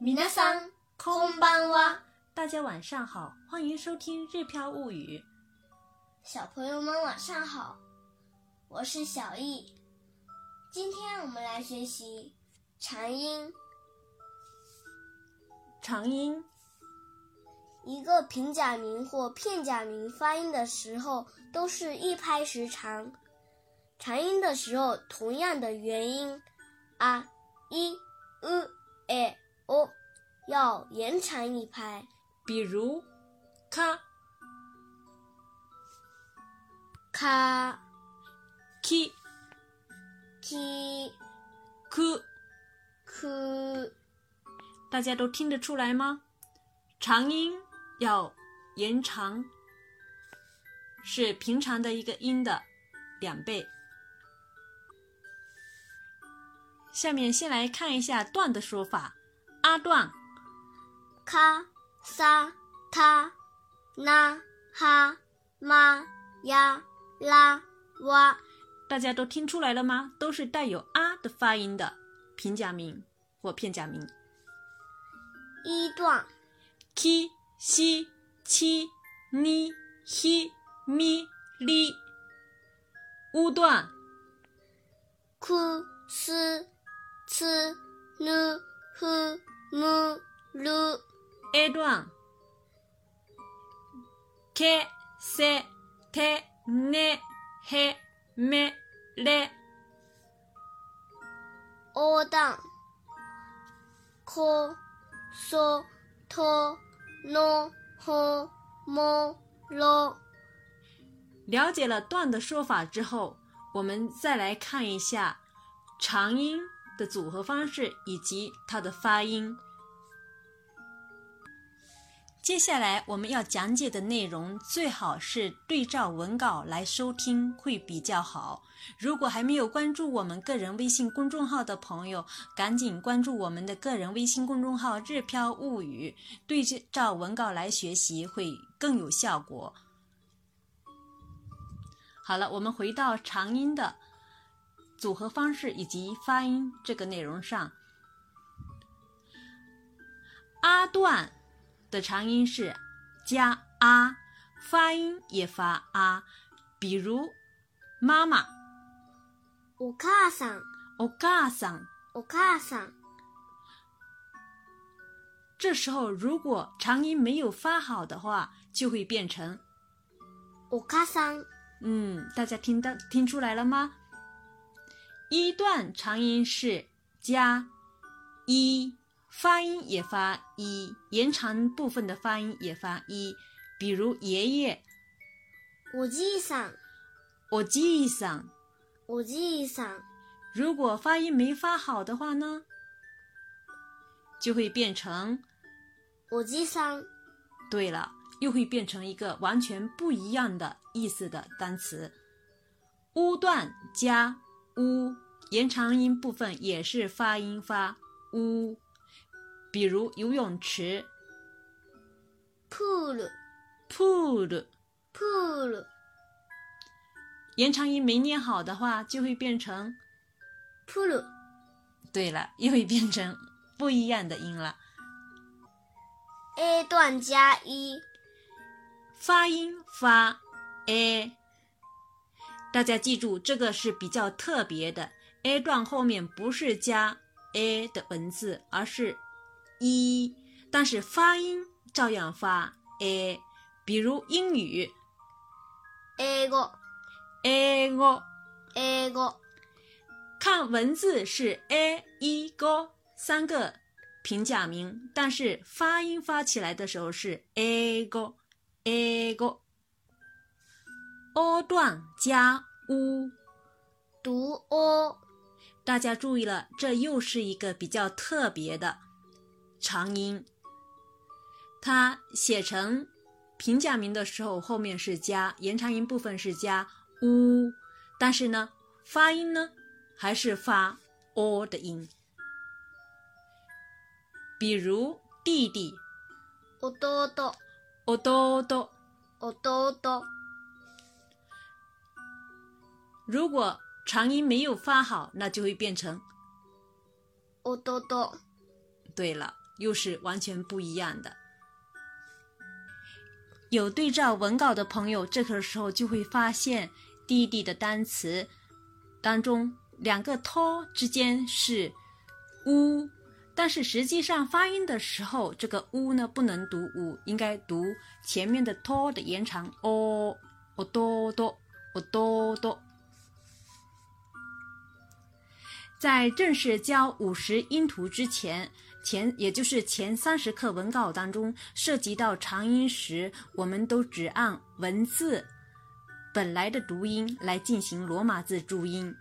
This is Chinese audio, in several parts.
皆さん、こんばんは。大家晚上好，欢迎收听《日飘物语》。小朋友们晚上好，我是小易。今天我们来学习长音。长音，一个平假名或片假名发音的时候都是一拍时长。长音的时候，同样的元音啊、一、u、e、 O 要延长一拍。比如卡、卡、ki。大家都听得出来吗？长音要延长，是平常的一个音的两倍。下面先来看一下段的说法。阿段，卡、萨、他、那、哈、玛、呀、啦、哇。大家都听出来了吗？都是带有啊的发音的平假名或片假名。一段 ki、si、chi、ni、hi、mi、li。乌段 ku、s、c、nu、hu、mu、lu。a 段 ke、se、te、ne、he、me、le。o 段 ko、so、to、no、ho、mo、lo。了解了段的说法之后，我们再来看一下长音的组合方式以及它的发音。接下来我们要讲解的内容最好是对照文稿来收听会比较好。如果还没有关注我们个人微信公众号的朋友，赶紧关注我们的个人微信公众号“日飘物语”，对照文稿来学习会更有效果。好了，我们回到长音的组合方式以及发音这个内容上。啊段的长音是加啊，发音也发啊，比如妈妈、お母さん、お母さん。お母さん。这时候如果长音没有发好的话，就会变成お母さん。嗯，大家听到听出来了吗？ 一段长音是加一，发音也发一，延长部分的发音也发一。比如爷爷、おじいさん、おじいさん，おじいさん。如果发音没发好的话呢，就会变成おじさん、对了，又会变成一个完全不一样的意思的单词。乌段加 乌，延长音部分也是发音发乌。比如游泳池プール、 pool，プール。延长音没念好的话，就会变成プル、对了，又会变成不一样的音了。 A 段加一，发音发 a， 大家记住这个是比较特别的。a 段后面不是加 a 的文字，而是一，但是发音照样发 a。比如英语英語、英語，英語。看文字是 a 一个三个平假名，但是发音发起来的时候是 a 个 a 个。o 段加 u，读 o，大家注意了，这又是一个比较特别的长音。它写成平假名的时候，后面是加延长音部分是加 u，但是呢，发音呢还是发 o 的音。比如弟弟、弟、弟。弟，弟。如果长音没有发好，那就会变成哦哆哆、对了，又是完全不一样的。有对照文稿的朋友，这个时候就会发现弟弟的单词当中两个 “to” 之间是 “u”，但是实际上发音的时候，这个 “u” 呢不能读 “u”，应该读前面的 “to” 的延长 “o”。o 多多哦多多。在正式教五十音图之前，前也就是前三十课文稿当中涉及到长音时，我们都只按文字本来的读音来进行罗马字注音。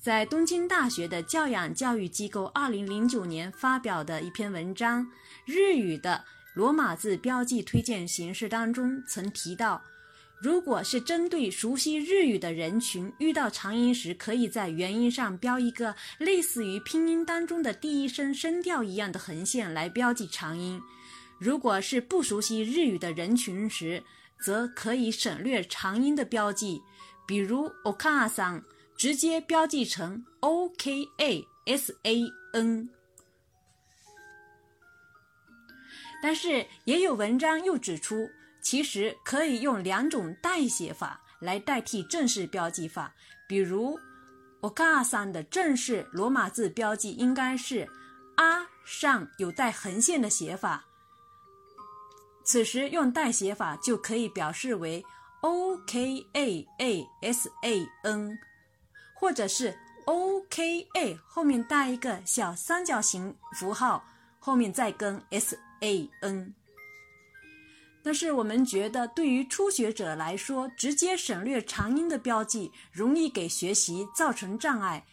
在东京大学的教养教育机构二零零九年发表的一篇文章《日语的罗马字标记推荐形式》当中曾提到。如果是针对熟悉日语的人群，遇到长音时，可以在元音上标一个类似于拼音当中的第一声声调一样的横线来标记长音。如果是不熟悉日语的人群时，则可以省略长音的标记，比如 okasan 直接标记成 o k a s a n。但是也有文章又指出。其实可以用两种代写法来代替正式标记法，比如 “oka-san” 的正式罗马字标记应该是 “a” 上有带横线的写法，此时用代写法就可以表示为 “o-k-a-a-s-a-n”，或者是 “o-k-a” 后面带一个小三角形符号，后面再跟 “s-a-n”。但是我们觉得，对于初学者来说，直接省略长音的标记，容易给学习造成障碍。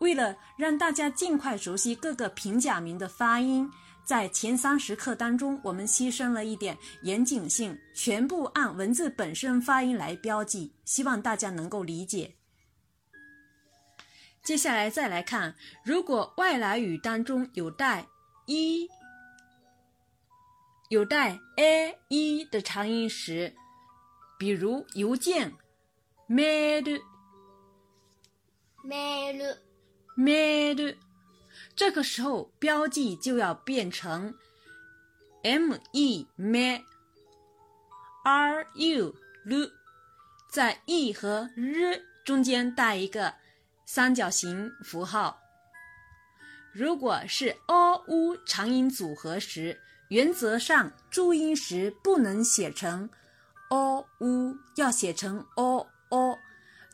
为了让大家尽快熟悉各个平假名的发音，在前三十课当中，我们牺牲了一点严谨性，全部按文字本身发音来标记，希望大家能够理解。接下来再来看，如果外来语当中有带一。有带 a e 的长音时，比如邮件。Mail，mail，mail，这个时候标记就要变成 m e m，r u l，在 e 和 r 中间带一个三角形符号。如果是 o u 长音组合时，原则上，注音时不能写成 o u，要写成 o o。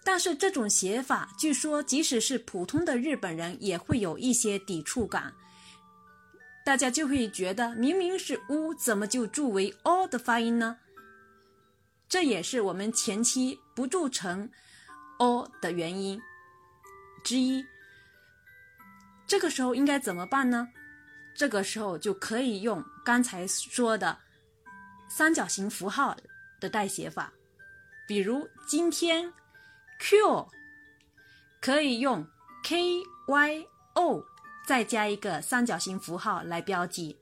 但是这种写法，据说即使是普通的日本人也会有一些抵触感。大家就会觉得，明明是 u，怎么就注为 o 的发音呢？这也是我们前期不注成 o 的原因之一。这个时候应该怎么办呢？这个时候就可以用刚才说的三角形符号的代写法，比如今天 Q 可以用 K Y O 再加一个三角形符号来标记。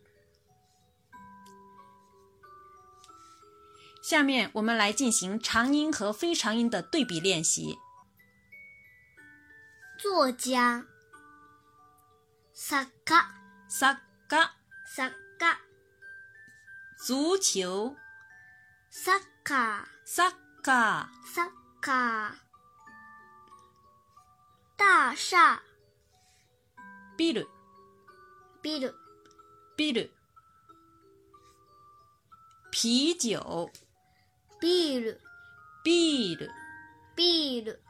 下面我们来进行长音和非长音的对比练习。作家，萨卡，萨。嘎，サッカ足球，サッカサッカサッカ大厦，ビル，ビル，ビル，啤酒，ビール，ビール，ビール，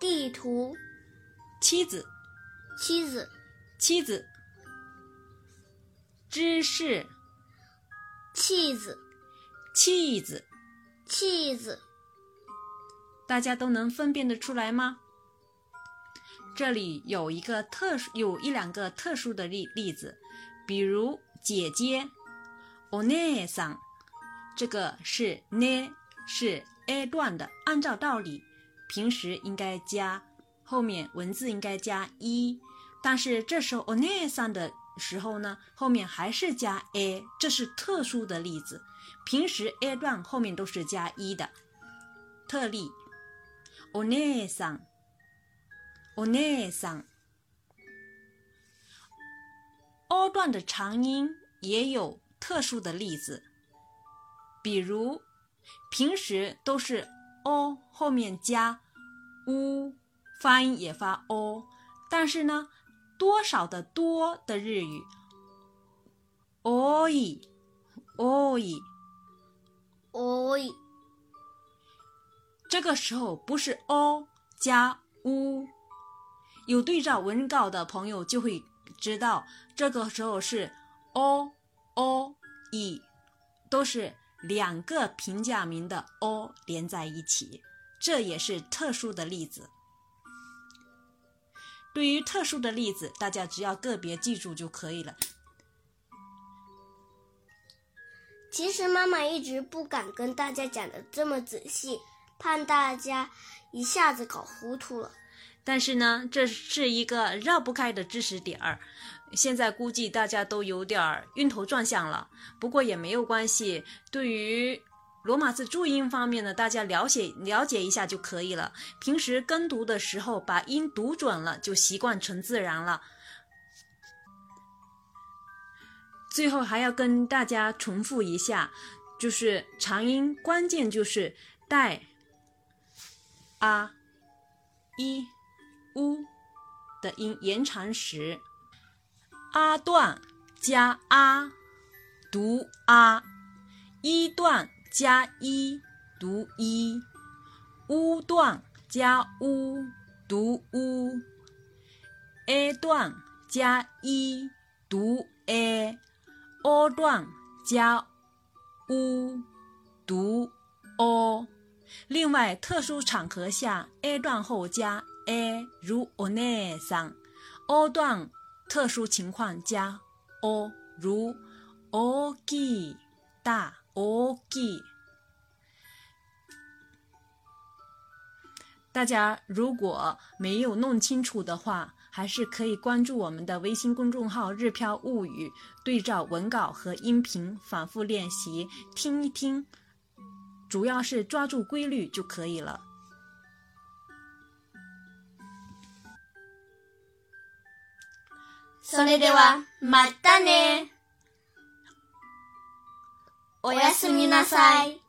地图，妻子，妻子，妻子。 芝士，气子，气子，气子，大家都能分辨得出来吗？这里有一个特殊，有一两个特殊的例例子，比如姐姐お姉さん，这个是呢是 a 段的，按照道理平时应该加后面文字应该加一，但是这时候お姉さん的。 时候呢，后面还是加 a，这是特殊的例子。平时 a 段后面都是加一的。特例，お姉さん、お姉さん、 o 段的长音也有特殊的例子，比如平时都是 o 后面加 u，发音也发 o，但是呢， 多少的多的日语，oi，oi，oi，这个时候不是 o 加 u，有对照文稿的朋友就会。知道这个时候是 o o i，都是两个平假名的 o 连在一起，这也是特殊的例子。对于特殊的例子，大家只要个别记住就可以了。其实妈妈一直不敢跟大家讲的这么仔细，怕大家一下子搞糊涂了。但是呢，这是一个绕不开的知识点儿，现在估计大家都有点晕头转向了。不过也没有关系，对于罗马字注音方面呢，大家了解了解一下就可以了。平时跟读的时候，把音读准了，就习惯成自然了。最后还要跟大家重复一下，就是长音关键就是带啊一。u 的音延长时，a 段加 a 读 a，一段加一读一，u 段加 u 读 u，a 段加一读 a，o 段加 u 读 o。另外，特殊场合下，a 段后加。a 如 o 内桑，o 段特殊情况加 o 如 o gi 大 o gi。大家如果没有弄清楚的话，还是可以关注我们的微信公众号“日飘物语”，对照文稿和音频反复练习，听一听，主要是抓住规律就可以了。それでは、またね。 おやすみなさい。